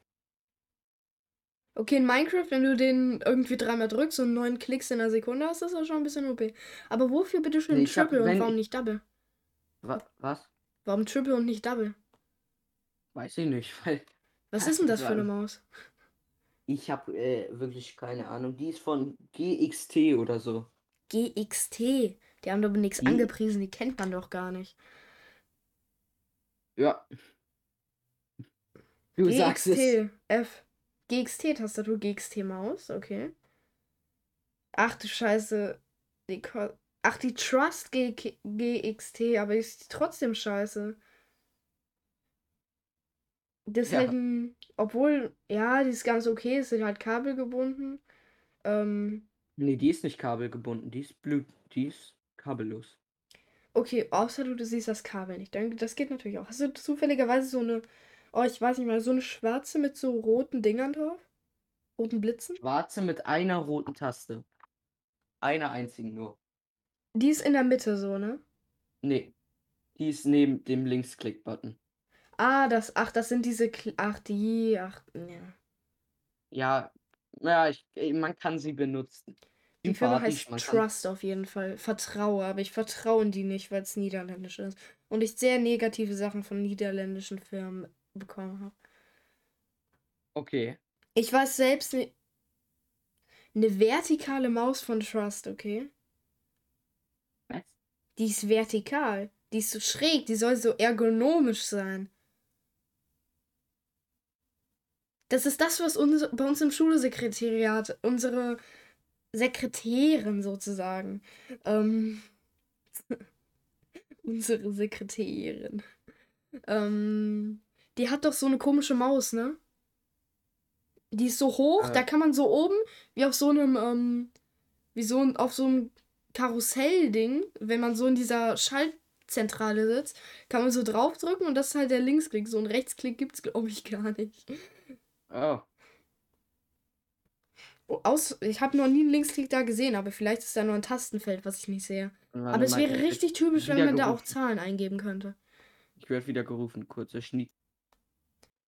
S1: Okay, in Minecraft, wenn du den irgendwie dreimal drückst und neun Klicks in einer Sekunde hast, ist das schon ein bisschen OP. Aber wofür bitte schön
S2: Nee, ich hab-
S1: Triple und warum
S2: ich-
S1: nicht Double?
S2: Wa was?
S1: Warum Triple und nicht Double?
S2: Weiß ich nicht, [laughs] weil
S1: Was ist denn das für eine Maus?
S2: ich habe äh, wirklich keine Ahnung. Die ist von GXT oder so.
S1: GXT. Die haben doch nichts
S2: Die-
S1: angepriesen, die kennt man doch gar nicht.
S2: Ja. Du sagst es.
S1: GXT. F. GXT-Tastatur, GXT-Maus, okay. Ach du Scheiße. Die Ach, die Trust G GXT, aber ist trotzdem scheiße. Das ist
S2: Ja.
S1: halt ein, obwohl, ja, die ist ganz okay, es sind halt kabelgebunden. Ähm,
S2: Nee, die ist nicht kabelgebunden. Die ist blue. Die ist kabellos.
S1: okay, außer du, du siehst das Kabel nicht. Dann, das geht natürlich auch. Hast du zufälligerweise so eine, oh, ich weiß nicht mal, so eine schwarze mit so roten Dingern drauf? Roten Blitzen?
S2: Schwarze mit einer roten Taste. Einer einzigen nur.
S1: Die ist in der Mitte so, ne?
S2: Nee. Die ist neben dem Linksklick-Button.
S1: Ah, das, ach, das sind diese, Kl- ach, die, ach, ja.
S2: Ja, ja, ich, man kann sie benutzen.
S1: Die Firma
S2: Sympathisch,
S1: heißt
S2: man kann-
S1: Trust auf jeden Fall. Vertraue, aber ich vertraue in die nicht, weil es niederländisch ist. Und ich sehr negative Sachen von niederländischen Firmen bekommen habe.
S2: Okay.
S1: Ich weiß selbst nicht. Eine vertikale Maus von Trust, okay?
S2: Was?
S1: Die ist vertikal. Die ist so schräg. Die soll so ergonomisch sein. Das ist das, was uns, bei uns im Schulsekretariat, unsere Sekretärin sozusagen, ähm, [laughs] unsere Sekretärin, ähm, die hat doch so eine komische Maus, ne? Die ist so hoch,
S2: Äh.
S1: da kann man so oben, wie auf so einem, ähm, wie so ein, auf so einem Karussellding, wenn man so in dieser Schaltzentrale sitzt, kann man so draufdrücken und das ist halt der Linksklick. So ein Rechtsklick gibt's, glaube ich, gar nicht.
S2: Oh.
S1: Oh, Aus, ich habe noch nie einen Linksklick da gesehen, aber vielleicht ist da nur ein Tastenfeld, was ich nicht sehe.
S2: Warte
S1: aber es wäre richtig typisch, wenn man da auch
S2: gerufen.
S1: Zahlen eingeben könnte.
S2: Ich werde wieder gerufen, kurzer Schnitt.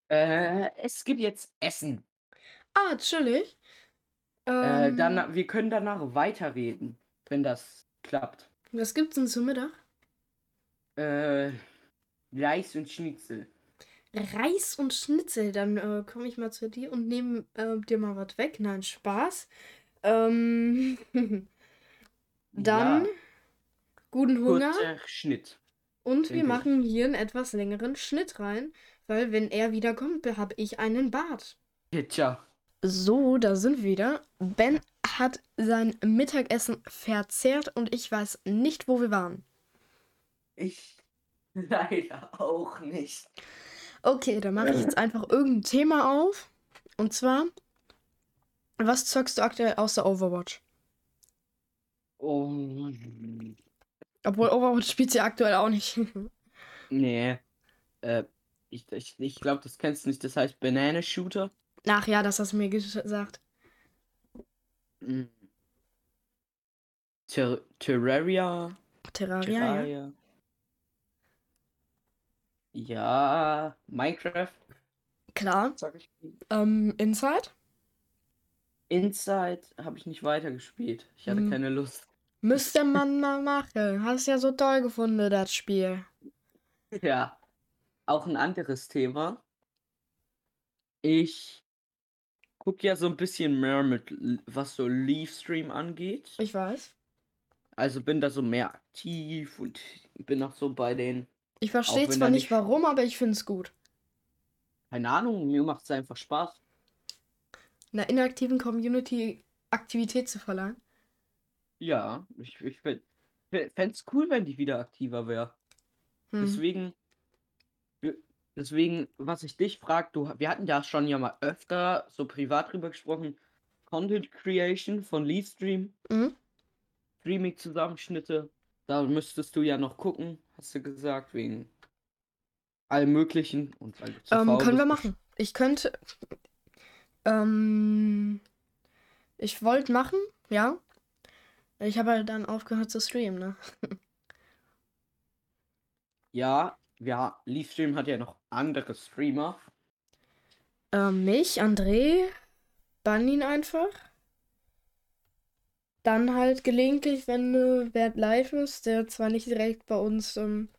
S2: Äh, es gibt jetzt Essen.
S1: Ah, chillig.
S2: Äh,
S1: Ähm,
S2: dann, wir können danach weiterreden, wenn das klappt.
S1: was gibt's denn zum Mittag?
S2: Äh, Reis und Schnitzel.
S1: Reis und Schnitzel. Dann äh, komme ich mal zu dir und nehme äh, dir mal was weg. Nein, Spaß. Ähm, [laughs] dann
S2: Ja,
S1: guten Hunger.
S2: kurzer Schnitt.
S1: Und wir machen hier einen etwas längeren Schnitt rein, weil wenn er wiederkommt, habe ich einen Bart.
S2: Tja.
S1: So, da sind wir wieder. Ben hat sein Mittagessen verzehrt und ich weiß nicht, wo wir waren.
S2: Ich [laughs] leider auch nicht.
S1: Okay, dann mache ich jetzt einfach irgendein Thema auf. Und zwar, was zockst du aktuell außer Overwatch?
S2: Oh,
S1: Obwohl Overwatch spielt ja aktuell auch nicht.
S2: nee. Äh, ich, ich, ich glaube, das kennst du nicht. Das heißt Banana Shooter.
S1: Ach ja, das hast du mir gesagt.
S2: Mm. Ter Terraria.
S1: Terraria.
S2: Terraria. Ja, Minecraft,
S1: Klar.
S2: sag ich.
S1: Ähm, Inside?
S2: Inside habe ich nicht weitergespielt. Ich hatte
S1: Hm.
S2: keine Lust.
S1: Müsste [laughs] man mal machen. Hast ja so toll gefunden, das Spiel.
S2: Ja, auch ein anderes Thema. Ich gucke ja so ein bisschen mehr mit, was so Leafstream angeht.
S1: Ich weiß.
S2: Also bin da so mehr aktiv und bin noch so bei den,
S1: Ich verstehe zwar nicht warum, aber ich finde es gut.
S2: keine Ahnung, mir macht es einfach Spaß.
S1: Einer inaktiven Community Aktivität zu verleihen.
S2: Ja, ich, ich fände es cool, wenn die wieder aktiver wäre.
S1: Hm.
S2: Deswegen, deswegen, was ich dich frage, du, wir hatten ja schon ja mal öfter so privat drüber gesprochen, Content Creation von Leadstream,
S1: Mhm.
S2: Streaming-Zusammenschnitte, da müsstest du ja noch gucken, hast du gesagt, wegen allem Möglichen und weil
S1: Ähm, können wir machen. Ich könnte. Ähm, ich wollte machen, ja. Ich habe halt dann aufgehört zu streamen, ne? [laughs]
S2: Ja, ja, Leadstream hat ja noch andere Streamer.
S1: Ähm, mich, André, bann ihn einfach. Dann halt gelegentlich, wenn äh, wer live ist, der zwar nicht direkt bei uns ähm,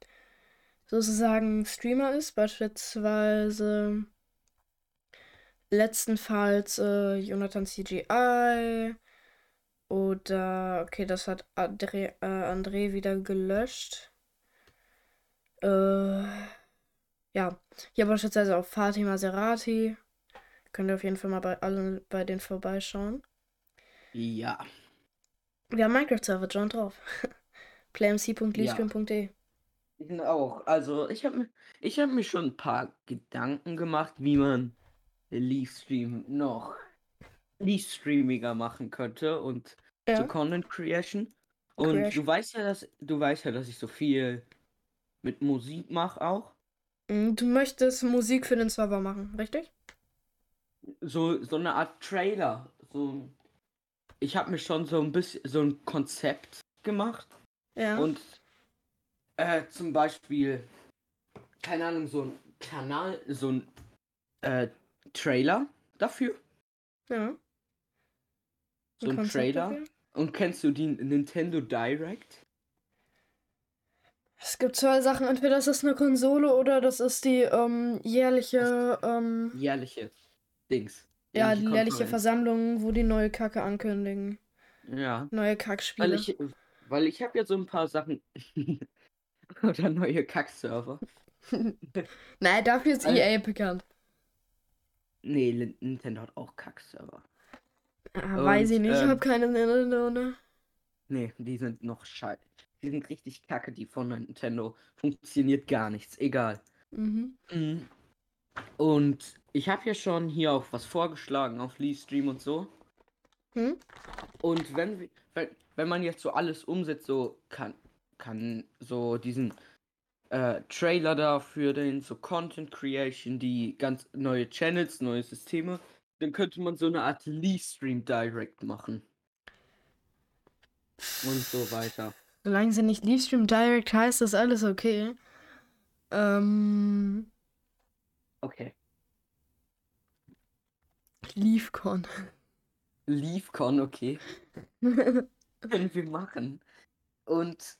S1: sozusagen Streamer ist, beispielsweise letztenfalls äh, Jonathan CGI oder okay, das hat André, äh, André wieder gelöscht. Äh, ja, hier beispielsweise auch Fatih Maserati. Könnt ihr auf jeden Fall mal bei allen bei denen vorbeischauen.
S2: Ja,
S1: Wir haben Minecraft-Server, John drauf. [laughs] playmc.leastream.de.
S2: ich bin auch. Also, ich habe mir, ich hab mir schon ein paar Gedanken gemacht, wie man Leafstream noch Leafstreamiger machen könnte und
S1: Ja.
S2: so Content Creation. Und
S1: Creation.
S2: du weißt ja, dass du weißt ja, dass ich so viel mit Musik mache auch.
S1: Mm, Du möchtest Musik für den Server machen, richtig?
S2: So, so eine Art Trailer. So, ich habe mir schon so ein bisschen so ein Konzept gemacht.
S1: Ja.
S2: Und äh, zum Beispiel, keine Ahnung, so ein Kanal, so ein äh, Trailer dafür.
S1: ja.
S2: So ein
S1: Konzept
S2: Trailer.
S1: dafür?
S2: Und kennst du die Nintendo Direct?
S1: Es gibt zwei Sachen. Entweder das ist eine Konsole oder das ist die ähm, jährliche, ähm,
S2: Jährliche Dings.
S1: Ja, die
S2: Jährliche.
S1: Versammlung, wo die neue Kacke ankündigen.
S2: Ja.
S1: Neue
S2: Weil
S1: Kackspiele.
S2: ich, weil ich habe ja so ein paar Sachen. [laughs] Oder neue Kackserver. [laughs]
S1: Nein, dafür ist
S2: Also-
S1: EA bekannt.
S2: Nee, Nintendo hat auch Kackserver.
S1: Ah, weiß ich nicht, ich
S2: ähm,
S1: habe keine Nintendo, ne?
S2: Nee, die sind noch scheiße. Die sind richtig kacke, die von Nintendo. Funktioniert gar nichts, egal.
S1: Mhm.
S2: Mhm. Und ich habe ja schon hier auch was vorgeschlagen auf Leastream und so.
S1: Hm?
S2: Und wenn, wenn, wenn man jetzt so alles umsetzt, so kann, kann so diesen äh, Trailer da für den so Content Creation, die ganz neue Channels, neue Systeme, dann könnte man so eine Art Leastream Direct machen. Und so weiter.
S1: Solange sie nicht Livestream Direct heißt, ist alles okay. Ähm,
S2: Okay.
S1: LeafCon.
S2: LeafCon, okay. [laughs] Können wir machen. Und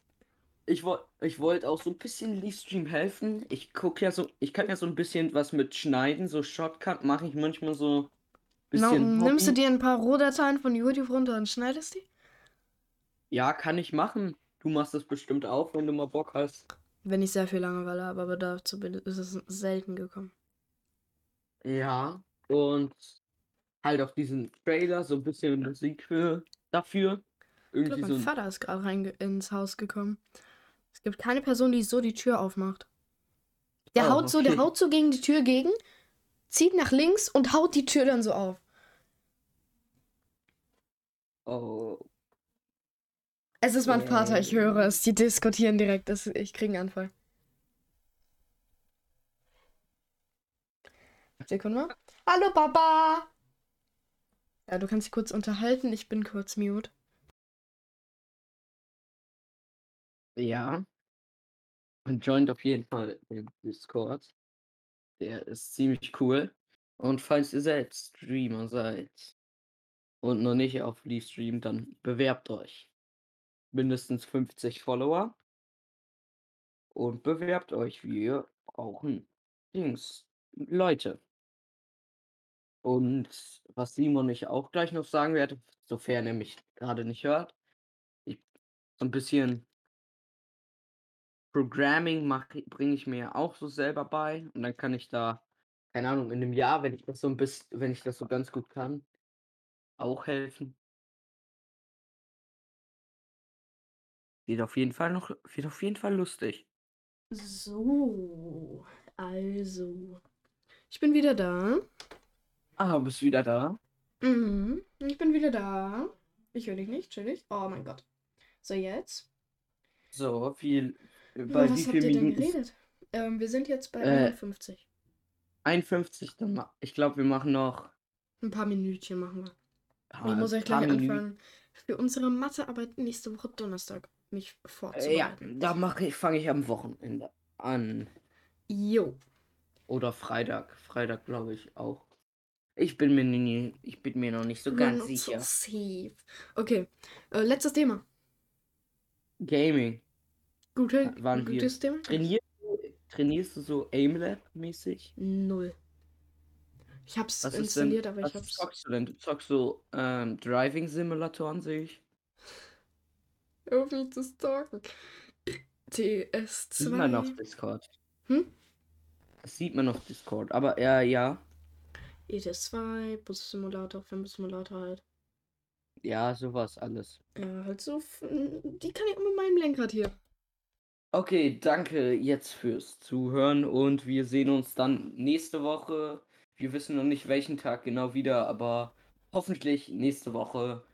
S2: ich wollte ich wollte auch so ein bisschen Livestream helfen. Ich gucke ja so, ich kann ja so ein bisschen was mit schneiden, so Shortcut mache ich manchmal so bisschen
S1: nimmst du dir ein paar Rohdateien von YouTube runter und schneidest die?
S2: Ja, kann ich machen. Du machst das bestimmt auch, wenn du mal Bock hast.
S1: Wenn ich sehr viel Langeweile habe, aber dazu bin, ist es selten gekommen.
S2: Ja, und halt auf diesen Trailer so ein bisschen Musik für dafür.
S1: Ich glaube,
S2: Irgendwie
S1: mein
S2: so
S1: Vater ist gerade rein ins Haus gekommen. Es gibt keine Person, die so die Tür aufmacht. Der
S2: Oh,
S1: haut so, der
S2: okay.
S1: haut so gegen die Tür gegen, zieht nach links und haut die Tür dann so auf.
S2: Oh,
S1: Es ist mein Vater, ich höre es. Die diskutieren direkt. Das, ich kriege einen Anfall. Sekunde mal. Hallo Papa! Ja, du kannst dich kurz unterhalten. Ich bin kurz mute.
S2: Ja. Und joint auf jeden Fall den Discord. Der ist ziemlich cool. Und falls ihr selbst Streamer seid und noch nicht auf Leastream, dann bewerbt euch. Mindestens 50 Follower. Und bewerbt euch. Wir brauchen Dings. Leute. Und was Simon ich auch gleich noch sagen werde, sofern er mich gerade nicht hört, ich so ein bisschen Programming bringe ich mir auch so selber bei und dann kann ich da, keine Ahnung, in 'nem Jahr, wenn ich das so 'n biss wenn ich das so ganz gut kann, auch helfen. Wird auf jeden Fall noch wird auf jeden Fall lustig.
S1: So, also, ich bin wieder da.
S2: Ah, bist wieder da?
S1: Mhm, ich bin wieder da. Ich höre dich nicht, chillig. Oh mein Gott. So, jetzt?
S2: So, viel
S1: Über
S2: bei wie
S1: was habt
S2: viel
S1: ihr denn
S2: Minuten
S1: geredet? Ähm, wir sind jetzt bei
S2: Äh
S1: 51.
S2: 51, dann ma ich glaube, wir machen noch
S1: 'N paar Minütchen machen wir. Und ich
S2: ah,
S1: muss euch gleich anfangen, für unsere Mathearbeit nächste Woche Donnerstag mich
S2: Äh, ja,
S1: vorzubereiten.
S2: da mache ich fange ich am Wochenende an.
S1: Jo.
S2: Oder Freitag. Freitag, glaube ich, auch. Ich bin mir nie ich bin mir noch nicht so ganz
S1: Not so
S2: sicher.
S1: safe. Okay, äh, letztes Thema.
S2: Gaming.
S1: Gute
S2: wir
S1: gutes Thema?
S2: trainierst du trainierst du so Aimlab-mäßig?
S1: 0. Ich habe es
S2: Was ist denn
S1: installiert, aber ich
S2: was
S1: habe es
S2: zockst du denn? Du zockst so, ähm, Driving-Simulatoren, sehe ich.
S1: Hör mich zu stalken.
S2: Sieht man auf
S1: TS2.
S2: Discord.
S1: Hm?
S2: Das sieht man auf Discord, aber ja, ja.
S1: ETS2, Bus-Simulator, Filmsimulator halt.
S2: Ja, so was alles.
S1: Ja, halt so die kann ich auch mit meinem Lenkrad hier.
S2: Okay, danke jetzt fürs Zuhören und wir sehen uns dann nächste Woche. Wir wissen noch nicht, welchen Tag genau wieder, aber hoffentlich nächste Woche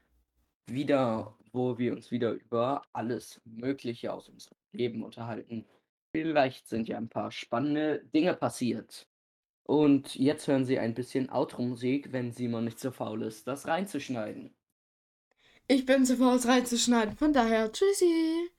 S2: wieder, wo wir uns wieder über alles Mögliche aus unserem Leben unterhalten. Vielleicht sind ja 'n paar spannende Dinge passiert. Und jetzt hören Sie ein bisschen Outro-Musik, wenn Simon nicht so faul ist, das reinzuschneiden.
S1: Ich bin zu faul, es reinzuschneiden. Von daher, tschüssi.